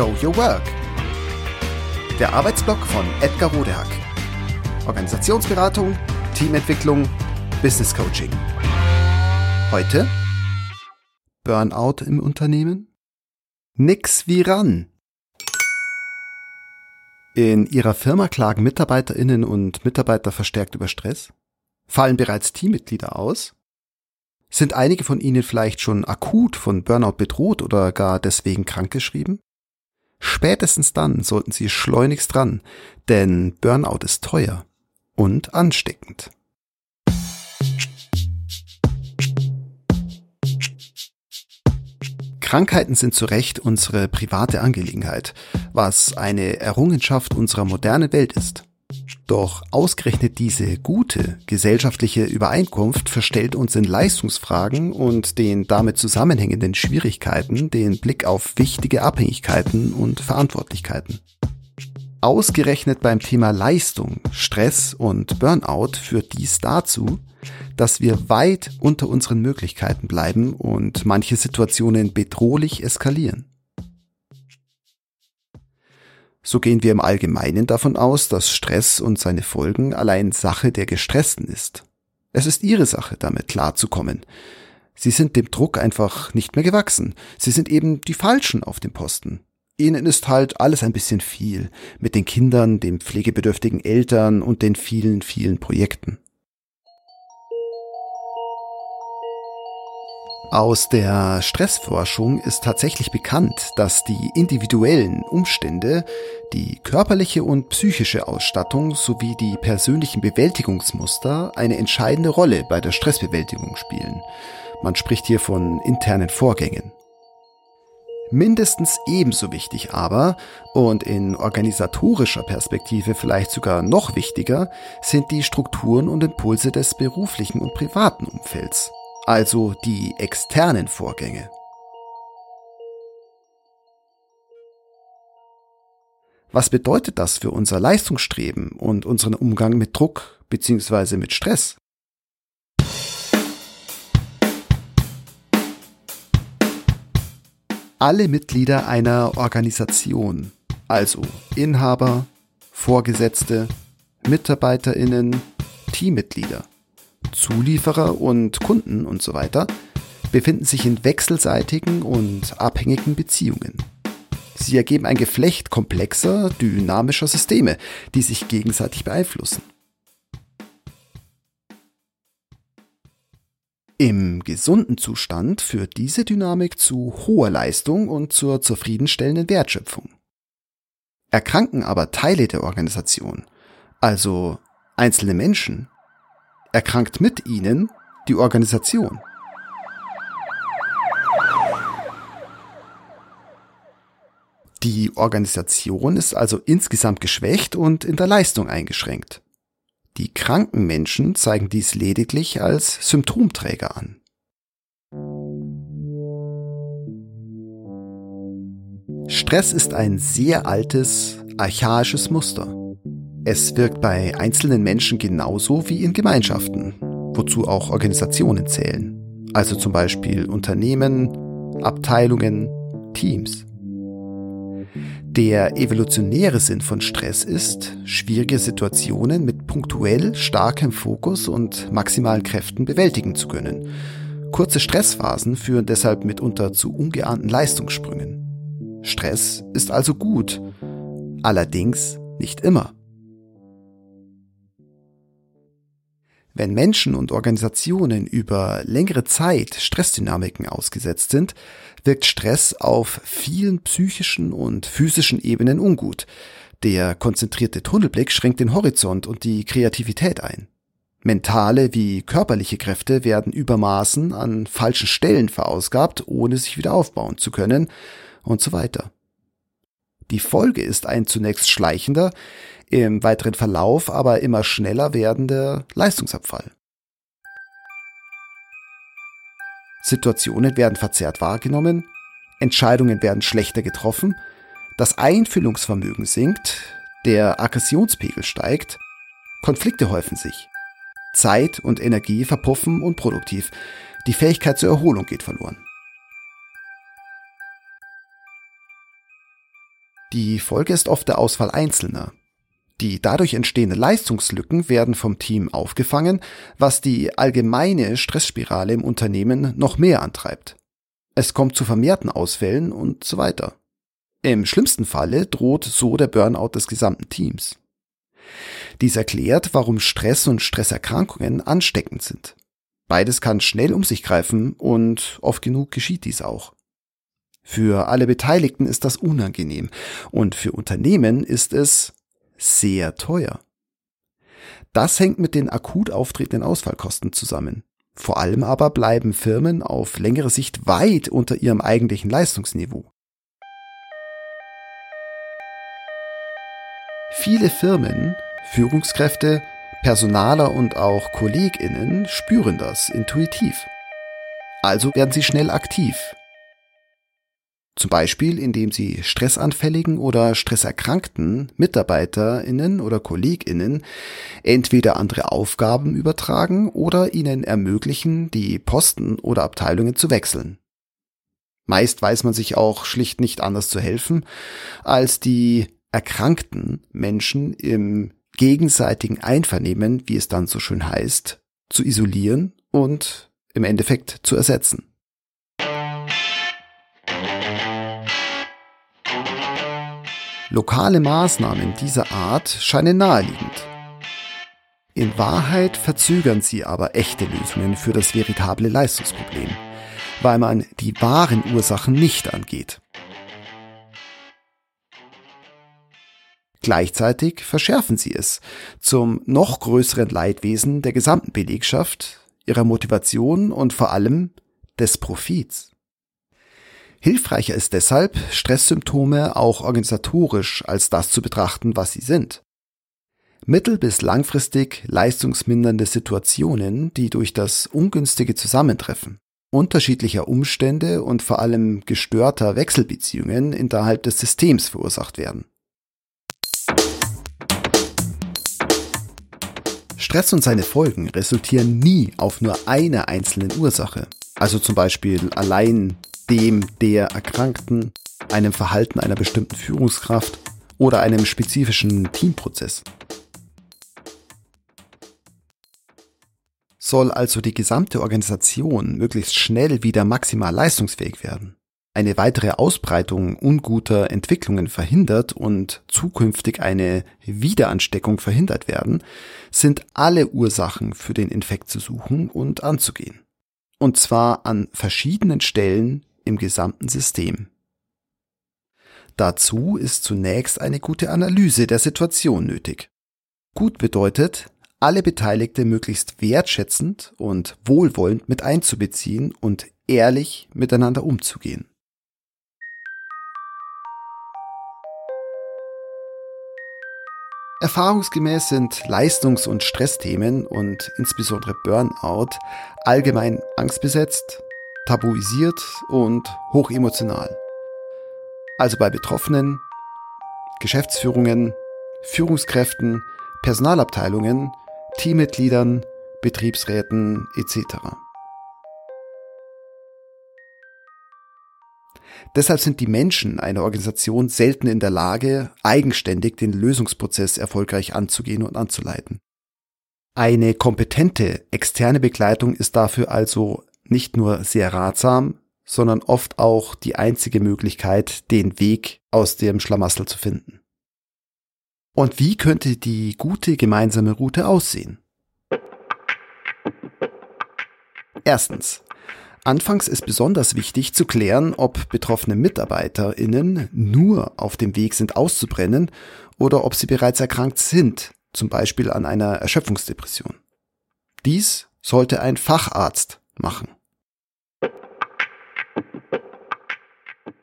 Show Your Work. Der Arbeitsblock von Edgar Rodehack. Organisationsberatung, Teamentwicklung, Business Coaching. Heute Burnout im Unternehmen? Nix wie ran. In Ihrer Firma klagen Mitarbeiterinnen und Mitarbeiter verstärkt über Stress? Fallen bereits Teammitglieder aus? Sind einige von Ihnen vielleicht schon akut von Burnout bedroht oder gar deswegen krankgeschrieben? Spätestens dann sollten Sie schleunigst dran, denn Burnout ist teuer und ansteckend. Krankheiten sind zu Recht unsere private Angelegenheit, was eine Errungenschaft unserer modernen Welt ist. Doch ausgerechnet diese gute gesellschaftliche Übereinkunft verstellt uns in Leistungsfragen und den damit zusammenhängenden Schwierigkeiten den Blick auf wichtige Abhängigkeiten und Verantwortlichkeiten. Ausgerechnet beim Thema Leistung, Stress und Burnout führt dies dazu, dass wir weit unter unseren Möglichkeiten bleiben und manche Situationen bedrohlich eskalieren. So gehen wir im Allgemeinen davon aus, dass Stress und seine Folgen allein Sache der Gestressten ist. Es ist ihre Sache, damit klarzukommen. Sie sind dem Druck einfach nicht mehr gewachsen. Sie sind eben die Falschen auf dem Posten. Ihnen ist halt alles ein bisschen viel, mit den Kindern, den pflegebedürftigen Eltern und den vielen, vielen Projekten. Aus der Stressforschung ist tatsächlich bekannt, dass die individuellen Umstände, die körperliche und psychische Ausstattung sowie die persönlichen Bewältigungsmuster eine entscheidende Rolle bei der Stressbewältigung spielen. Man spricht hier von internen Vorgängen. Mindestens ebenso wichtig aber, und in organisatorischer Perspektive vielleicht sogar noch wichtiger, sind die Strukturen und Impulse des beruflichen und privaten Umfelds also die externen Vorgänge. Was bedeutet das für unser Leistungsstreben und unseren Umgang mit Druck bzw. mit Stress? Alle Mitglieder einer Organisation, also Inhaber, Vorgesetzte, Mitarbeiterinnen, Teammitglieder, Zulieferer und Kunden und so weiter befinden sich in wechselseitigen und abhängigen Beziehungen. Sie ergeben ein Geflecht komplexer, dynamischer Systeme, die sich gegenseitig beeinflussen. Im gesunden Zustand führt diese Dynamik zu hoher Leistung und zur zufriedenstellenden Wertschöpfung. Erkranken aber Teile der Organisation, also einzelne Menschen, erkrankt mit ihnen die Organisation. Die Organisation ist also insgesamt geschwächt und in der Leistung eingeschränkt. Die kranken Menschen zeigen dies lediglich als Symptomträger an. Stress ist ein sehr altes, archaisches Muster. Es wirkt bei einzelnen Menschen genauso wie in Gemeinschaften, wozu auch Organisationen zählen, also zum Beispiel Unternehmen, Abteilungen, Teams. Der evolutionäre Sinn von Stress ist, schwierige Situationen mit punktuell starkem Fokus und maximalen Kräften bewältigen zu können. Kurze Stressphasen führen deshalb mitunter zu ungeahnten Leistungssprüngen. Stress ist also gut, allerdings nicht immer. Wenn Menschen und Organisationen über längere Zeit Stressdynamiken ausgesetzt sind, wirkt Stress auf vielen psychischen und physischen Ebenen ungut. Der konzentrierte Tunnelblick schränkt den Horizont und die Kreativität ein. Mentale wie körperliche Kräfte werden übermaßen an falschen Stellen verausgabt, ohne sich wieder aufbauen zu können und so weiter. Die Folge ist ein zunächst schleichender, im weiteren Verlauf aber immer schneller werdender Leistungsabfall. Situationen werden verzerrt wahrgenommen, Entscheidungen werden schlechter getroffen, das Einfühlungsvermögen sinkt, der Aggressionspegel steigt, Konflikte häufen sich, Zeit und Energie verpuffen unproduktiv, die Fähigkeit zur Erholung geht verloren. Die Folge ist oft der Ausfall Einzelner. Die dadurch entstehenden Leistungslücken werden vom Team aufgefangen, was die allgemeine Stressspirale im Unternehmen noch mehr antreibt. Es kommt zu vermehrten Ausfällen und so weiter. Im schlimmsten Falle droht so der Burnout des gesamten Teams. Dies erklärt, warum Stress und Stresserkrankungen ansteckend sind. Beides kann schnell um sich greifen und oft genug geschieht dies auch. Für alle Beteiligten ist das unangenehm und für Unternehmen ist es sehr teuer. Das hängt mit den akut auftretenden Ausfallkosten zusammen. Vor allem aber bleiben Firmen auf längere Sicht weit unter ihrem eigentlichen Leistungsniveau. Viele Firmen, Führungskräfte, Personaler und auch Kolleginnen spüren das intuitiv. Also werden sie schnell aktiv. Zum Beispiel, indem sie stressanfälligen oder stresserkrankten Mitarbeiterinnen oder Kolleginnen entweder andere Aufgaben übertragen oder ihnen ermöglichen, die Posten oder Abteilungen zu wechseln. Meist weiß man sich auch schlicht nicht anders zu helfen, als die erkrankten Menschen im gegenseitigen Einvernehmen, wie es dann so schön heißt, zu isolieren und im Endeffekt zu ersetzen. Lokale Maßnahmen dieser Art scheinen naheliegend. In Wahrheit verzögern sie aber echte Lösungen für das veritable Leistungsproblem, weil man die wahren Ursachen nicht angeht. Gleichzeitig verschärfen sie es zum noch größeren Leidwesen der gesamten Belegschaft, ihrer Motivation und vor allem des Profits. Hilfreicher ist deshalb, Stresssymptome auch organisatorisch als das zu betrachten, was sie sind. Mittel- bis langfristig leistungsmindernde Situationen, die durch das ungünstige Zusammentreffen unterschiedlicher Umstände und vor allem gestörter Wechselbeziehungen innerhalb des Systems verursacht werden. Stress und seine Folgen resultieren nie auf nur einer einzelnen Ursache, also zum Beispiel allein dem der Erkrankten, einem Verhalten einer bestimmten Führungskraft oder einem spezifischen Teamprozess. Soll also die gesamte Organisation möglichst schnell wieder maximal leistungsfähig werden, eine weitere Ausbreitung unguter Entwicklungen verhindert und zukünftig eine Wiederansteckung verhindert werden, sind alle Ursachen für den Infekt zu suchen und anzugehen. Und zwar an verschiedenen Stellen im gesamten System. Dazu ist zunächst eine gute Analyse der Situation nötig. Gut bedeutet, alle Beteiligte möglichst wertschätzend und wohlwollend mit einzubeziehen und ehrlich miteinander umzugehen. Erfahrungsgemäß sind Leistungs- und Stressthemen und insbesondere Burnout allgemein angstbesetzt, tabuisiert und hochemotional. Also bei Betroffenen, Geschäftsführungen, Führungskräften, Personalabteilungen, Teammitgliedern, Betriebsräten etc. Deshalb sind die Menschen einer Organisation selten in der Lage, eigenständig den Lösungsprozess erfolgreich anzugehen und anzuleiten. Eine kompetente externe Begleitung ist dafür also nicht nur sehr ratsam, sondern oft auch die einzige Möglichkeit, den Weg aus dem Schlamassel zu finden. Und wie könnte die gute gemeinsame Route aussehen? Erstens. Anfangs ist besonders wichtig zu klären, ob betroffene MitarbeiterInnen nur auf dem Weg sind auszubrennen oder ob sie bereits erkrankt sind, zum Beispiel an einer Erschöpfungsdepression. Dies sollte ein Facharzt machen.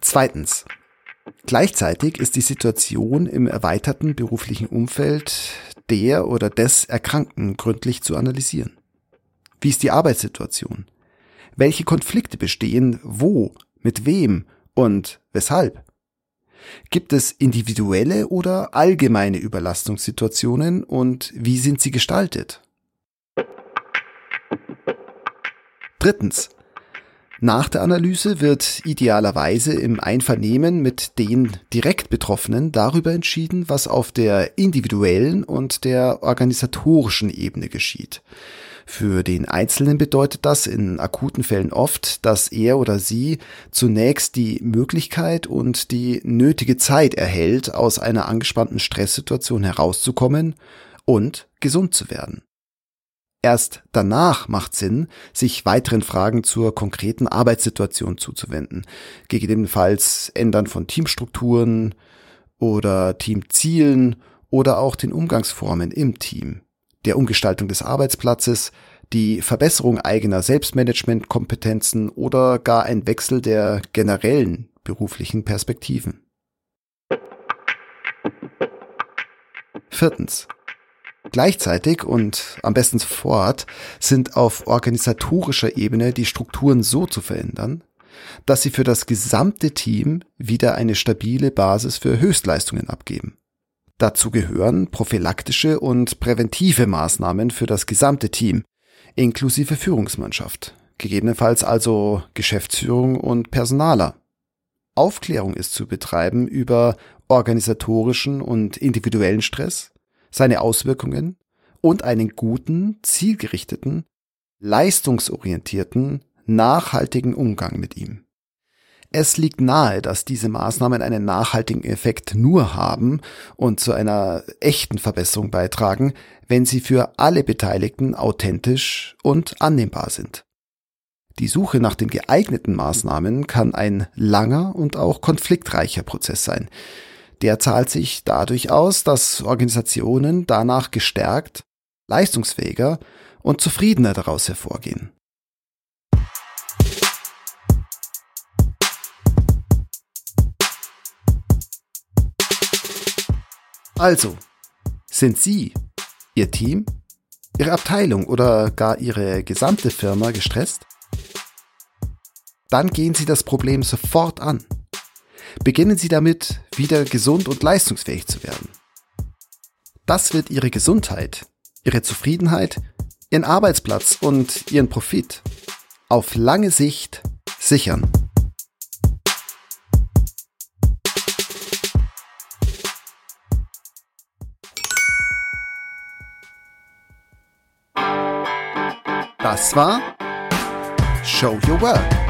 Zweitens. Gleichzeitig ist die Situation im erweiterten beruflichen Umfeld der oder des Erkrankten gründlich zu analysieren. Wie ist die Arbeitssituation? welche Konflikte bestehen, wo, mit wem und weshalb. Gibt es individuelle oder allgemeine Überlastungssituationen und wie sind sie gestaltet? Drittens. Nach der Analyse wird idealerweise im Einvernehmen mit den direkt Betroffenen darüber entschieden, was auf der individuellen und der organisatorischen Ebene geschieht. Für den Einzelnen bedeutet das in akuten Fällen oft, dass er oder sie zunächst die Möglichkeit und die nötige Zeit erhält, aus einer angespannten Stresssituation herauszukommen und gesund zu werden. Erst danach macht Sinn, sich weiteren Fragen zur konkreten Arbeitssituation zuzuwenden, gegebenenfalls Ändern von Teamstrukturen oder Teamzielen oder auch den Umgangsformen im Team, der Umgestaltung des Arbeitsplatzes, die Verbesserung eigener Selbstmanagementkompetenzen oder gar ein Wechsel der generellen beruflichen Perspektiven. Viertens. Gleichzeitig und am besten sofort sind auf organisatorischer Ebene die Strukturen so zu verändern, dass sie für das gesamte Team wieder eine stabile Basis für Höchstleistungen abgeben. Dazu gehören prophylaktische und präventive Maßnahmen für das gesamte Team, inklusive Führungsmannschaft, gegebenenfalls also Geschäftsführung und Personaler. Aufklärung ist zu betreiben über organisatorischen und individuellen Stress, seine Auswirkungen und einen guten, zielgerichteten, leistungsorientierten, nachhaltigen Umgang mit ihm. Es liegt nahe, dass diese Maßnahmen einen nachhaltigen Effekt nur haben und zu einer echten Verbesserung beitragen, wenn sie für alle Beteiligten authentisch und annehmbar sind. Die Suche nach den geeigneten Maßnahmen kann ein langer und auch konfliktreicher Prozess sein, der zahlt sich dadurch aus, dass Organisationen danach gestärkt, leistungsfähiger und zufriedener daraus hervorgehen. Also, sind Sie, Ihr Team, Ihre Abteilung oder gar Ihre gesamte Firma gestresst? Dann gehen Sie das Problem sofort an. Beginnen Sie damit, wieder gesund und leistungsfähig zu werden. Das wird Ihre Gesundheit, Ihre Zufriedenheit, Ihren Arbeitsplatz und Ihren Profit auf lange Sicht sichern. Das war Show Your Work